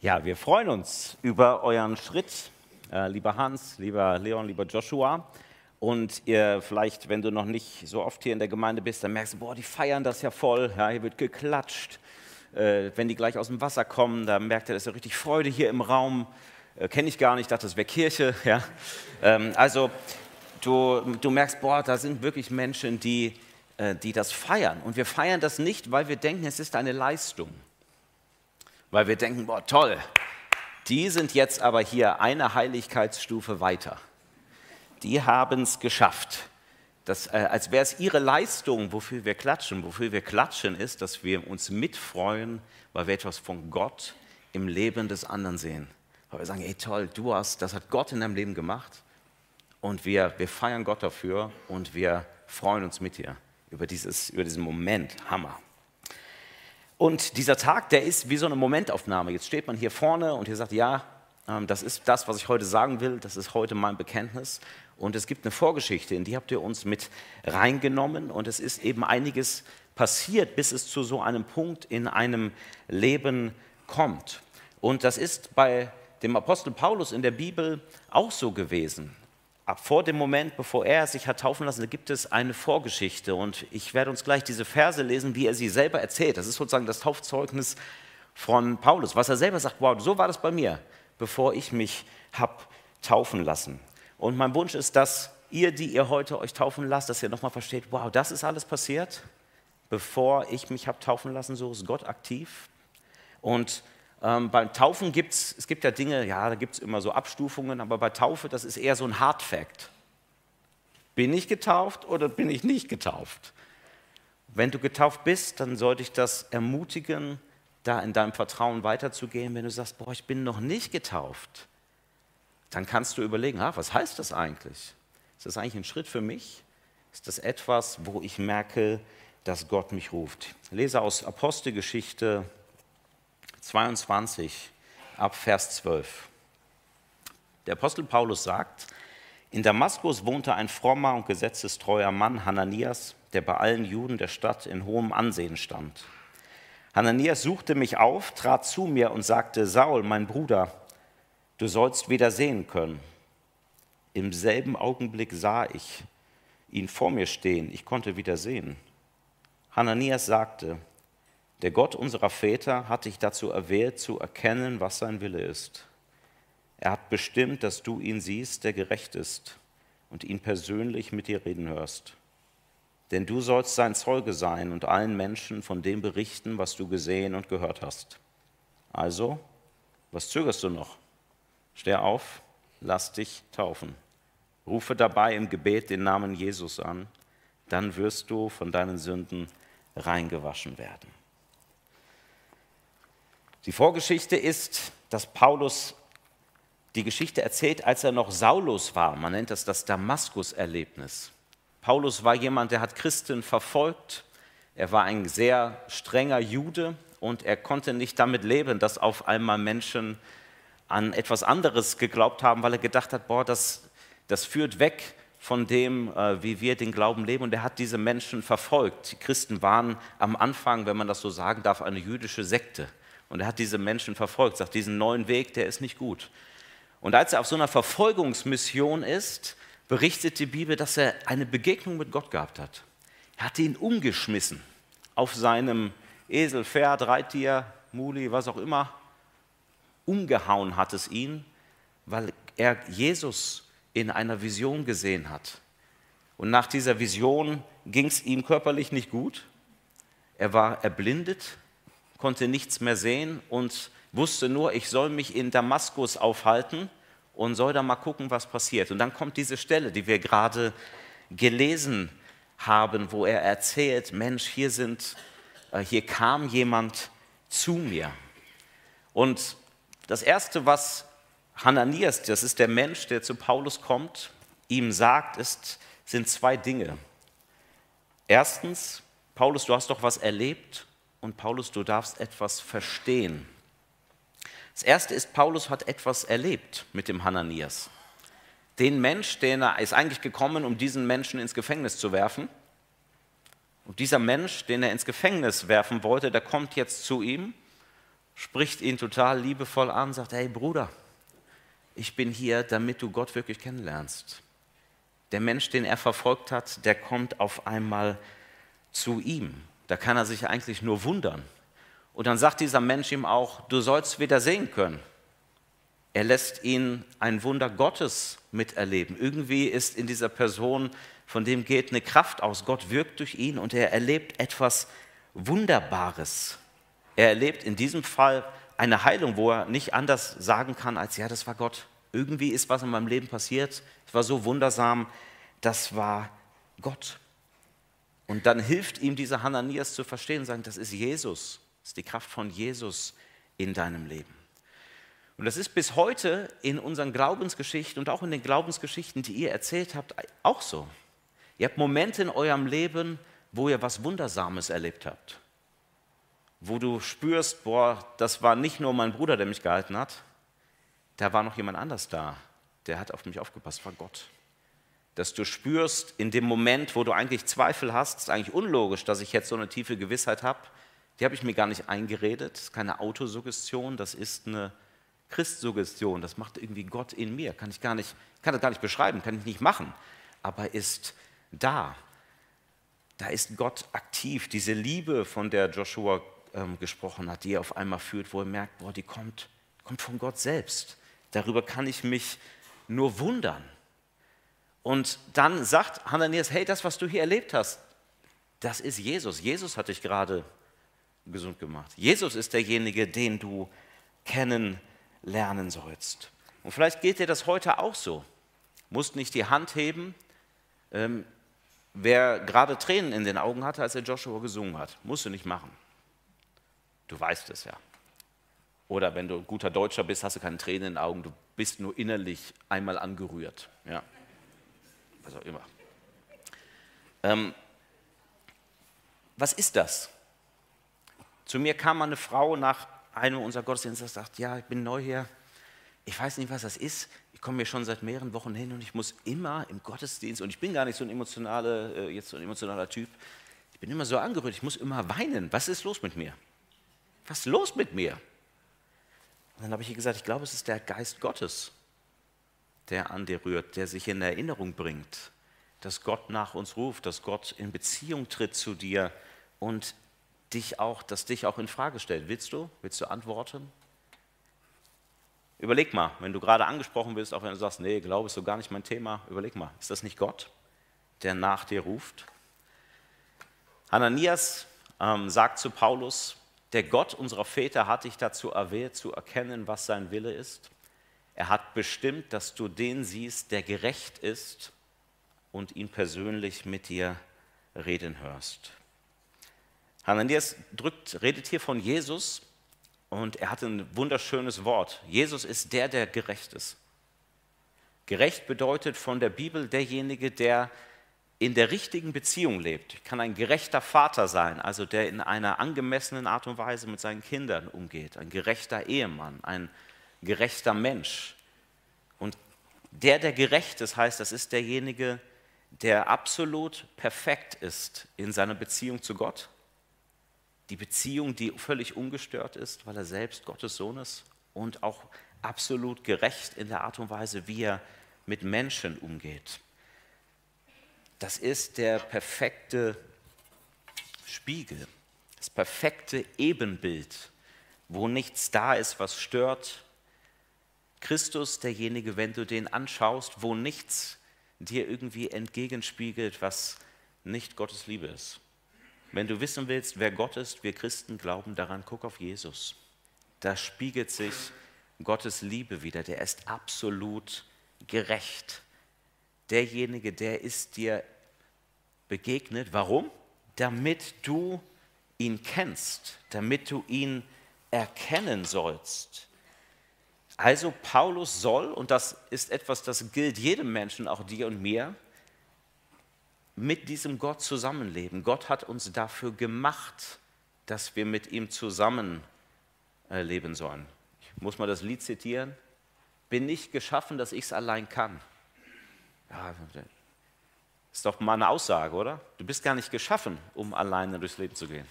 Ja, wir freuen uns über euren Schritt, äh, lieber Hans, lieber Leon, lieber Joshua. Und ihr vielleicht, wenn du noch nicht so oft hier in der Gemeinde bist, dann merkst du, boah, die feiern das ja voll, ja, hier wird geklatscht. Äh, wenn die gleich aus dem Wasser kommen, dann merkt ihr, das ist ja richtig Freude hier im Raum. Äh, Kenne ich gar nicht, dachte, das wäre Kirche. Ja. Ähm, also du, du merkst, boah, da sind wirklich Menschen, die, äh, die das feiern. Und wir feiern das nicht, weil wir denken, es ist eine Leistung weil wir denken, boah, toll, die sind jetzt aber hier eine Heiligkeitsstufe weiter. Die haben es geschafft. Das, äh, als wäre es ihre Leistung, wofür wir klatschen. Wofür wir klatschen ist, dass wir uns mitfreuen, weil wir etwas von Gott im Leben des anderen sehen. Weil wir sagen, hey toll, du hast, das hat Gott in deinem Leben gemacht. Und wir, wir feiern Gott dafür und wir freuen uns mit dir über, dieses, über diesen Moment. Hammer. Und dieser Tag, der ist wie so eine Momentaufnahme. Jetzt steht man hier vorne und hier sagt, ja, ähm, das ist das, was ich heute sagen will, das ist heute mein Bekenntnis. Und es gibt eine Vorgeschichte, in die habt ihr uns mit reingenommen. Und es ist eben einiges passiert, bis es zu so einem Punkt in einem Leben kommt. Und das ist bei dem Apostel Paulus in der Bibel auch so gewesen ab vor dem Moment, bevor er sich hat taufen lassen, gibt es eine Vorgeschichte. Und ich werde uns gleich diese Verse lesen, wie er sie selber erzählt. Das ist sozusagen das Taufzeugnis von Paulus, was er selber sagt, wow, so war das bei mir, bevor ich mich habe taufen lassen. Und mein Wunsch ist, dass ihr, die ihr heute euch taufen lasst, dass ihr nochmal versteht, wow, das ist alles passiert, bevor ich mich habe taufen lassen, so ist Gott aktiv. Und ähm, beim Taufen gibt es, es gibt ja Dinge, ja, da gibt es immer so Abstufungen, aber bei Taufe, das ist eher so ein Hard Fact. Bin ich getauft oder bin ich nicht getauft? Wenn du getauft bist, dann sollte ich das ermutigen, da in deinem Vertrauen weiterzugehen. Wenn du sagst, boah, ich bin noch nicht getauft, dann kannst du überlegen, ah, was heißt das eigentlich? Ist das eigentlich ein Schritt für mich? Ist das etwas, wo ich merke, dass Gott mich ruft? Ich lese aus Apostelgeschichte 22 ab Vers 12. Der Apostel Paulus sagt, in Damaskus wohnte ein frommer und gesetzestreuer Mann, Hananias, der bei allen Juden der Stadt in hohem Ansehen stand. Hananias suchte mich auf, trat zu mir und sagte, Saul, mein Bruder, du sollst wieder sehen können. Im selben Augenblick sah ich ihn vor mir stehen, ich konnte wieder sehen. Hananias sagte, der Gott unserer Väter hat dich dazu erwählt, zu erkennen, was sein Wille ist. Er hat bestimmt, dass du ihn siehst, der gerecht ist, und ihn persönlich mit dir reden hörst. Denn du sollst sein Zeuge sein und allen Menschen von dem berichten, was du gesehen und gehört hast. Also, was zögerst du noch? Steh auf, lass dich taufen. Rufe dabei im Gebet den Namen Jesus an, dann wirst du von deinen Sünden reingewaschen werden. Die Vorgeschichte ist, dass Paulus die Geschichte erzählt, als er noch Saulus war. Man nennt das das Damaskus-Erlebnis. Paulus war jemand, der hat Christen verfolgt. Er war ein sehr strenger Jude und er konnte nicht damit leben, dass auf einmal Menschen an etwas anderes geglaubt haben, weil er gedacht hat, boah, das, das führt weg von dem, äh, wie wir den Glauben leben. Und er hat diese Menschen verfolgt. Die Christen waren am Anfang, wenn man das so sagen darf, eine jüdische Sekte. Und er hat diese Menschen verfolgt, sagt, diesen neuen Weg, der ist nicht gut. Und als er auf so einer Verfolgungsmission ist, berichtet die Bibel, dass er eine Begegnung mit Gott gehabt hat. Er hat ihn umgeschmissen auf seinem Esel, Pferd, Reittier, Muli, was auch immer. Umgehauen hat es ihn, weil er Jesus in einer Vision gesehen hat. Und nach dieser Vision ging es ihm körperlich nicht gut. Er war erblindet, konnte nichts mehr sehen und wusste nur, ich soll mich in Damaskus aufhalten und soll da mal gucken, was passiert. Und dann kommt diese Stelle, die wir gerade gelesen haben, wo er erzählt, Mensch, hier sind, äh, hier kam jemand zu mir. Und das erste, was Hananias, das ist der Mensch, der zu Paulus kommt, ihm sagt, ist, sind zwei Dinge. Erstens, Paulus, du hast doch was erlebt und Paulus, du darfst etwas verstehen. Das erste ist, Paulus hat etwas erlebt mit dem Hananias. Den Mensch, der ist eigentlich gekommen, um diesen Menschen ins Gefängnis zu werfen. Und dieser Mensch, den er ins Gefängnis werfen wollte, der kommt jetzt zu ihm, spricht ihn total liebevoll an, sagt, hey Bruder, ich bin hier, damit du Gott wirklich kennenlernst. Der Mensch, den er verfolgt hat, der kommt auf einmal zu ihm. Da kann er sich eigentlich nur wundern. Und dann sagt dieser Mensch ihm auch, du sollst wieder sehen können. Er lässt ihn ein Wunder Gottes miterleben. Irgendwie ist in dieser Person, von dem geht eine Kraft aus. Gott wirkt durch ihn und er erlebt etwas Wunderbares. Er erlebt in diesem Fall eine Heilung, wo er nicht anders sagen kann, als ja, das war Gott. Irgendwie ist was in meinem Leben passiert. Es war so wundersam, das war Gott. Und dann hilft ihm dieser Hananias zu verstehen, sagen, das ist Jesus, das ist die Kraft von Jesus in deinem Leben. Und das ist bis heute in unseren Glaubensgeschichten und auch in den Glaubensgeschichten, die ihr erzählt habt, auch so. Ihr habt Momente in eurem Leben, wo ihr was Wundersames erlebt habt. Wo du spürst, boah, das war nicht nur mein Bruder, der mich gehalten hat, da war noch jemand anders da, der hat auf mich aufgepasst, war Gott. Dass du spürst, in dem Moment, wo du eigentlich Zweifel hast, ist eigentlich unlogisch, dass ich jetzt so eine tiefe Gewissheit habe, die habe ich mir gar nicht eingeredet, das ist keine Autosuggestion, das ist eine Christsuggestion, das macht irgendwie Gott in mir, kann ich gar nicht, kann das gar nicht beschreiben, kann ich nicht machen, aber ist da. Da ist Gott aktiv, diese Liebe, von der Joshua ähm, gesprochen hat, die er auf einmal fühlt, wo er merkt, boah, die kommt, kommt von Gott selbst. Darüber kann ich mich nur wundern. Und dann sagt Hananias, hey, das, was du hier erlebt hast, das ist Jesus. Jesus hat dich gerade gesund gemacht. Jesus ist derjenige, den du kennen lernen sollst. Und vielleicht geht dir das heute auch so. Musst nicht die Hand heben. Ähm, wer gerade Tränen in den Augen hatte, als er Joshua gesungen hat, musst du nicht machen. Du weißt es ja. Oder wenn du ein guter Deutscher bist, hast du keine Tränen in den Augen, du bist nur innerlich einmal angerührt. Ja. Was auch immer. Ähm, was ist das? Zu mir kam eine Frau nach einer unserer Gottesdienste sagt, ja, ich bin neu hier, ich weiß nicht, was das ist, ich komme hier schon seit mehreren Wochen hin und ich muss immer im Gottesdienst, und ich bin gar nicht so ein, emotionale, äh, jetzt so ein emotionaler Typ, ich bin immer so angerührt, ich muss immer weinen. Was ist los mit mir? Was ist los mit mir? Und dann habe ich ihr gesagt, ich glaube, es ist der Geist Gottes, der an dir rührt, der sich in Erinnerung bringt, dass Gott nach uns ruft, dass Gott in Beziehung tritt zu dir und dich auch, das dich auch in Frage stellt. Willst du? Willst du antworten? Überleg mal, wenn du gerade angesprochen bist, auch wenn du sagst, nee, Glaube ist so gar nicht mein Thema, überleg mal, ist das nicht Gott, der nach dir ruft? Hananias ähm, sagt zu Paulus, der Gott unserer Väter hat dich dazu erwählt, zu erkennen, was sein Wille ist. Er hat bestimmt, dass du den siehst, der gerecht ist und ihn persönlich mit dir reden hörst. Hananias drückt, redet hier von Jesus und er hat ein wunderschönes Wort. Jesus ist der, der gerecht ist. Gerecht bedeutet von der Bibel derjenige, der in der richtigen Beziehung lebt. Ich kann ein gerechter Vater sein, also der in einer angemessenen Art und Weise mit seinen Kindern umgeht. Ein gerechter Ehemann, ein gerechter Mensch. Und der, der gerecht ist, heißt, das ist derjenige, der absolut perfekt ist in seiner Beziehung zu Gott die Beziehung, die völlig ungestört ist, weil er selbst Gottes Sohn ist und auch absolut gerecht in der Art und Weise, wie er mit Menschen umgeht. Das ist der perfekte Spiegel, das perfekte Ebenbild, wo nichts da ist, was stört. Christus, derjenige, wenn du den anschaust, wo nichts dir irgendwie entgegenspiegelt, was nicht Gottes Liebe ist. Wenn du wissen willst, wer Gott ist, wir Christen glauben daran, guck auf Jesus. Da spiegelt sich Gottes Liebe wieder. Der ist absolut gerecht. Derjenige, der ist dir begegnet. Warum? Damit du ihn kennst, damit du ihn erkennen sollst. Also Paulus soll, und das ist etwas, das gilt jedem Menschen, auch dir und mir, mit diesem Gott zusammenleben. Gott hat uns dafür gemacht, dass wir mit ihm zusammen äh, sollen. Ich muss mal das Lied zitieren. Bin nicht geschaffen, dass ich es allein kann. Ja, ist doch mal eine Aussage, oder? Du bist gar nicht geschaffen, um alleine durchs Leben zu gehen.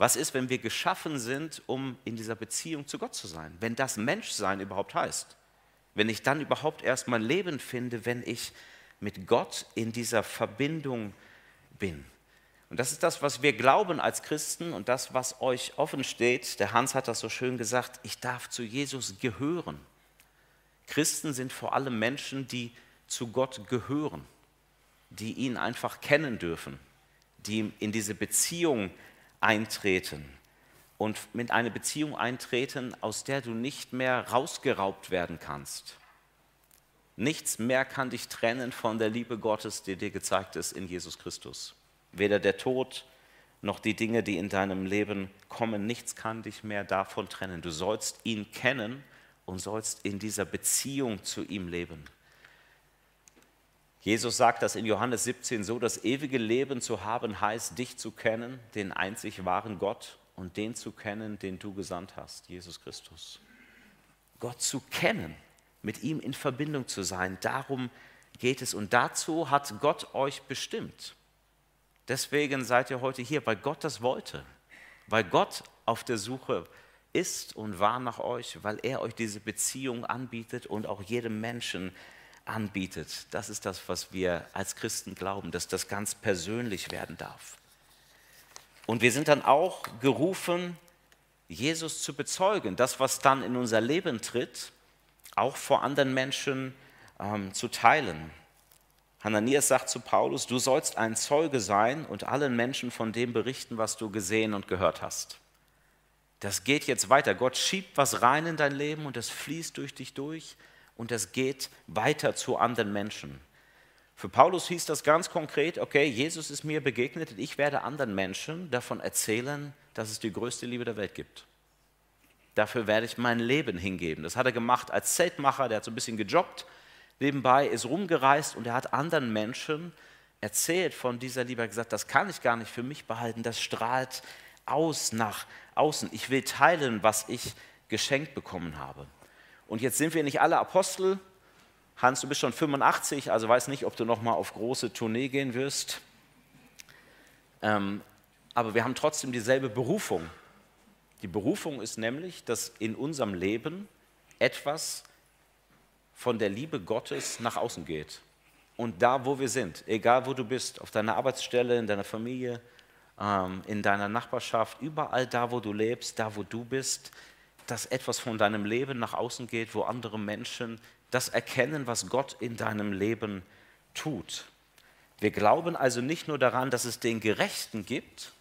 Was ist, wenn wir geschaffen sind, um in dieser Beziehung zu Gott zu sein? Wenn das Menschsein überhaupt heißt? Wenn ich dann überhaupt erst mein Leben finde, wenn ich mit Gott in dieser Verbindung bin? Und das ist das, was wir glauben als Christen und das, was euch offen steht. Der Hans hat das so schön gesagt, ich darf zu Jesus gehören. Christen sind vor allem Menschen, die zu Gott gehören, die ihn einfach kennen dürfen, die in diese Beziehung eintreten und mit einer Beziehung eintreten, aus der du nicht mehr rausgeraubt werden kannst. Nichts mehr kann dich trennen von der Liebe Gottes, die dir gezeigt ist in Jesus Christus. Weder der Tod noch die Dinge, die in deinem Leben kommen, nichts kann dich mehr davon trennen. Du sollst ihn kennen und sollst in dieser Beziehung zu ihm leben. Jesus sagt das in Johannes 17 so, das ewige Leben zu haben heißt, dich zu kennen, den einzig wahren Gott und den zu kennen, den du gesandt hast, Jesus Christus. Gott zu kennen, mit ihm in Verbindung zu sein, darum geht es. Und dazu hat Gott euch bestimmt. Deswegen seid ihr heute hier, weil Gott das wollte, weil Gott auf der Suche ist und war nach euch, weil er euch diese Beziehung anbietet und auch jedem Menschen anbietet. Das ist das, was wir als Christen glauben, dass das ganz persönlich werden darf. Und wir sind dann auch gerufen, Jesus zu bezeugen, das, was dann in unser Leben tritt, auch vor anderen Menschen ähm, zu teilen. Hananias sagt zu Paulus, du sollst ein Zeuge sein und allen Menschen von dem berichten, was du gesehen und gehört hast. Das geht jetzt weiter. Gott schiebt was rein in dein Leben und das fließt durch dich durch und das geht weiter zu anderen Menschen. Für Paulus hieß das ganz konkret, okay, Jesus ist mir begegnet und ich werde anderen Menschen davon erzählen, dass es die größte Liebe der Welt gibt. Dafür werde ich mein Leben hingeben. Das hat er gemacht als Zeltmacher, der hat so ein bisschen gejobbt, nebenbei ist rumgereist und er hat anderen Menschen erzählt von dieser Liebe. Gesagt, das kann ich gar nicht für mich behalten, das strahlt aus nach außen. Ich will teilen, was ich geschenkt bekommen habe. Und jetzt sind wir nicht alle Apostel. Hans, du bist schon 85, also weiß nicht, ob du noch mal auf große Tournee gehen wirst. Ähm, aber wir haben trotzdem dieselbe Berufung. Die Berufung ist nämlich, dass in unserem Leben etwas von der Liebe Gottes nach außen geht. Und da, wo wir sind, egal wo du bist, auf deiner Arbeitsstelle, in deiner Familie, ähm, in deiner Nachbarschaft, überall da, wo du lebst, da, wo du bist, dass etwas von deinem Leben nach außen geht, wo andere Menschen das erkennen, was Gott in deinem Leben tut. Wir glauben also nicht nur daran, dass es den Gerechten gibt,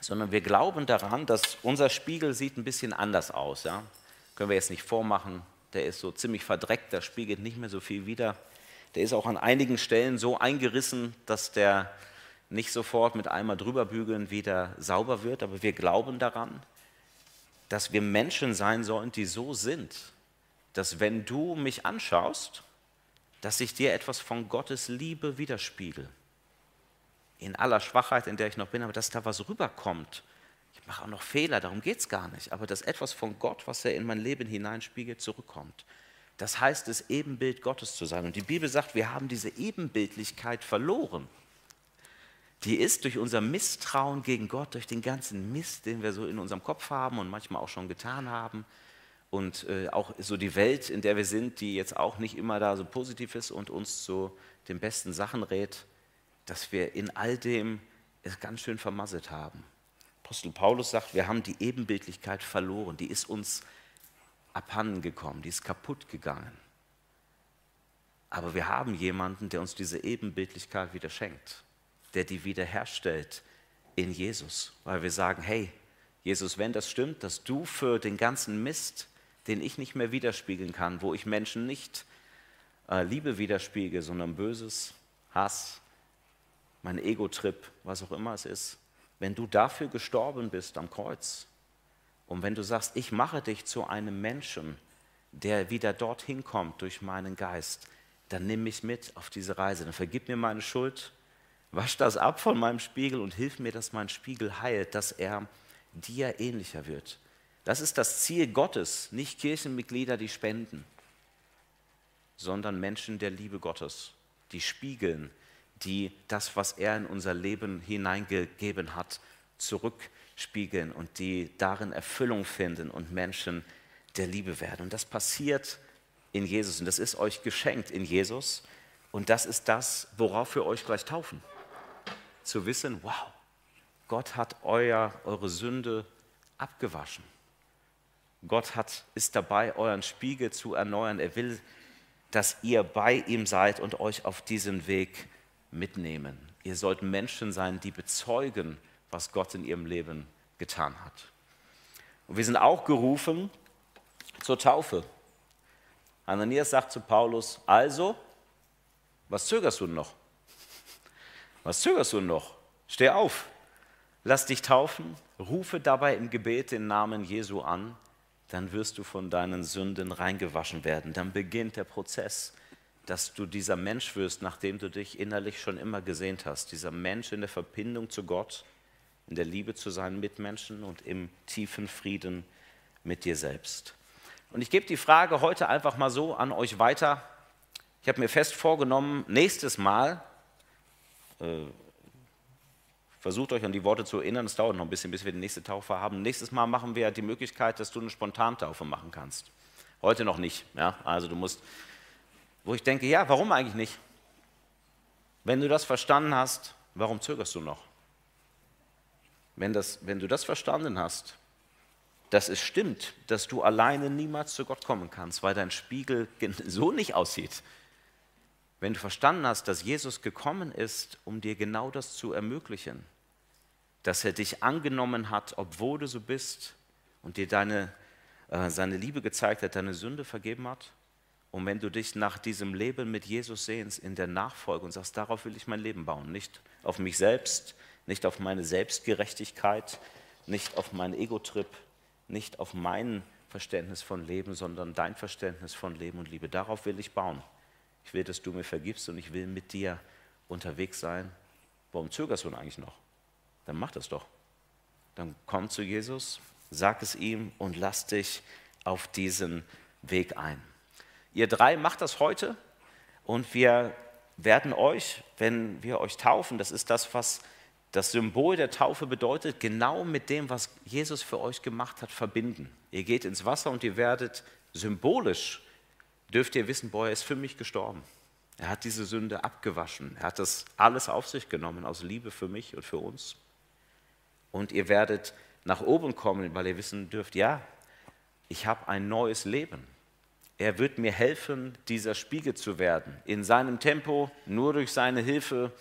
sondern wir glauben daran, dass unser Spiegel sieht ein bisschen anders aus. Ja? Können wir jetzt nicht vormachen, der ist so ziemlich verdreckt, der spiegelt nicht mehr so viel wider. Der ist auch an einigen Stellen so eingerissen, dass der nicht sofort mit einmal drüber bügeln wieder sauber wird, aber wir glauben daran, dass wir Menschen sein sollen, die so sind, dass wenn du mich anschaust, dass ich dir etwas von Gottes Liebe widerspiegel. In aller Schwachheit, in der ich noch bin, aber dass da was rüberkommt. Ich mache auch noch Fehler, darum geht es gar nicht. Aber dass etwas von Gott, was er in mein Leben hineinspiegelt, zurückkommt. Das heißt das Ebenbild Gottes zu sein. Und die Bibel sagt, wir haben diese Ebenbildlichkeit verloren die ist durch unser Misstrauen gegen Gott, durch den ganzen Mist, den wir so in unserem Kopf haben und manchmal auch schon getan haben und äh, auch so die Welt, in der wir sind, die jetzt auch nicht immer da so positiv ist und uns zu den besten Sachen rät, dass wir in all dem es ganz schön vermasselt haben. Apostel Paulus sagt, wir haben die Ebenbildlichkeit verloren, die ist uns abhanden gekommen, die ist kaputt gegangen. Aber wir haben jemanden, der uns diese Ebenbildlichkeit wieder schenkt der die wiederherstellt in Jesus. Weil wir sagen, hey, Jesus, wenn das stimmt, dass du für den ganzen Mist, den ich nicht mehr widerspiegeln kann, wo ich Menschen nicht äh, Liebe widerspiegel, sondern Böses, Hass, mein Ego-Trip, was auch immer es ist, wenn du dafür gestorben bist am Kreuz und wenn du sagst, ich mache dich zu einem Menschen, der wieder dorthin kommt durch meinen Geist, dann nimm mich mit auf diese Reise, dann vergib mir meine Schuld Wasch das ab von meinem Spiegel und hilf mir, dass mein Spiegel heilt, dass er dir ähnlicher wird. Das ist das Ziel Gottes, nicht Kirchenmitglieder, die spenden, sondern Menschen der Liebe Gottes, die spiegeln, die das, was er in unser Leben hineingegeben hat, zurückgeben spiegeln und die darin Erfüllung finden und Menschen der Liebe werden. Und das passiert in Jesus und das ist euch geschenkt in Jesus. Und das ist das, worauf wir euch gleich taufen. Zu wissen, wow, Gott hat euer, eure Sünde abgewaschen. Gott hat, ist dabei, euren Spiegel zu erneuern. Er will, dass ihr bei ihm seid und euch auf diesen Weg mitnehmen. Ihr sollt Menschen sein, die bezeugen, was Gott in ihrem Leben getan hat. Und wir sind auch gerufen zur Taufe. Ananias sagt zu Paulus, also, was zögerst du noch? Was zögerst du noch? Steh auf, lass dich taufen, rufe dabei im Gebet den Namen Jesu an, dann wirst du von deinen Sünden reingewaschen werden. Dann beginnt der Prozess, dass du dieser Mensch wirst, nachdem du dich innerlich schon immer gesehnt hast. Dieser Mensch in der Verbindung zu Gott, in der Liebe zu seinen Mitmenschen und im tiefen Frieden mit dir selbst. Und ich gebe die Frage heute einfach mal so an euch weiter. Ich habe mir fest vorgenommen, nächstes Mal, versucht euch an die Worte zu erinnern, es dauert noch ein bisschen, bis wir die nächste Taufe haben. Nächstes Mal machen wir die Möglichkeit, dass du eine Spontantaufe machen kannst. Heute noch nicht. Ja? Also du musst, wo ich denke, ja, warum eigentlich nicht? Wenn du das verstanden hast, warum zögerst du noch? Wenn, das, wenn du das verstanden hast, dass es stimmt, dass du alleine niemals zu Gott kommen kannst, weil dein Spiegel so nicht aussieht. Wenn du verstanden hast, dass Jesus gekommen ist, um dir genau das zu ermöglichen, dass er dich angenommen hat, obwohl du so bist und dir deine, äh, seine Liebe gezeigt hat, deine Sünde vergeben hat. Und wenn du dich nach diesem Leben mit Jesus sehnst, in der Nachfolge und sagst, darauf will ich mein Leben bauen, nicht auf mich selbst, nicht auf meine Selbstgerechtigkeit, nicht auf meinen Ego-Trip, nicht auf mein Verständnis von Leben, sondern dein Verständnis von Leben und Liebe. Darauf will ich bauen. Ich will, dass du mir vergibst und ich will mit dir unterwegs sein. Warum zögerst du denn eigentlich noch? Dann mach das doch. Dann komm zu Jesus, sag es ihm und lass dich auf diesen Weg ein. Ihr drei macht das heute und wir werden euch, wenn wir euch taufen, das ist das, was das Symbol der Taufe bedeutet, genau mit dem, was Jesus für euch gemacht hat, verbinden. Ihr geht ins Wasser und ihr werdet symbolisch, dürft ihr wissen, boah, er ist für mich gestorben. Er hat diese Sünde abgewaschen. Er hat das alles auf sich genommen aus Liebe für mich und für uns. Und ihr werdet nach oben kommen, weil ihr wissen dürft, ja, ich habe ein neues Leben. Er wird mir helfen, dieser Spiegel zu werden. In seinem Tempo, nur durch seine Hilfe,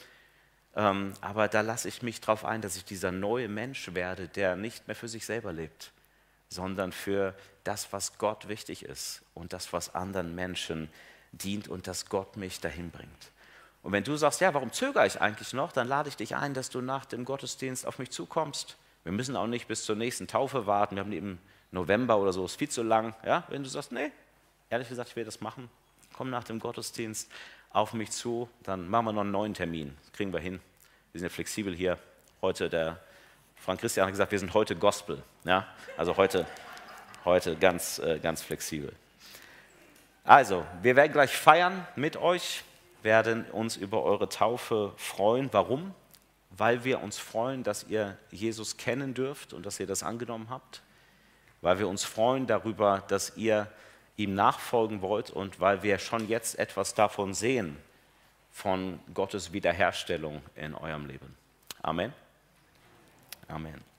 ähm, aber da lasse ich mich darauf ein, dass ich dieser neue Mensch werde, der nicht mehr für sich selber lebt, sondern für das, was Gott wichtig ist und das, was anderen Menschen dient und dass Gott mich dahin bringt. Und wenn du sagst, ja, warum zögere ich eigentlich noch, dann lade ich dich ein, dass du nach dem Gottesdienst auf mich zukommst. Wir müssen auch nicht bis zur nächsten Taufe warten. Wir haben im November oder so, ist viel zu lang. Ja, wenn du sagst, nee, ehrlich gesagt, ich will das machen, komm nach dem Gottesdienst auf mich zu, dann machen wir noch einen neuen Termin. Kriegen wir hin. Wir sind ja flexibel hier. Heute, der Frank Christian hat gesagt, wir sind heute Gospel. Ja? Also heute, heute ganz, äh, ganz flexibel. Also, wir werden gleich feiern mit euch, werden uns über eure Taufe freuen. Warum? Weil wir uns freuen, dass ihr Jesus kennen dürft und dass ihr das angenommen habt. Weil wir uns freuen darüber, dass ihr ihm nachfolgen wollt und weil wir schon jetzt etwas davon sehen, von Gottes Wiederherstellung in eurem Leben. Amen. Amen.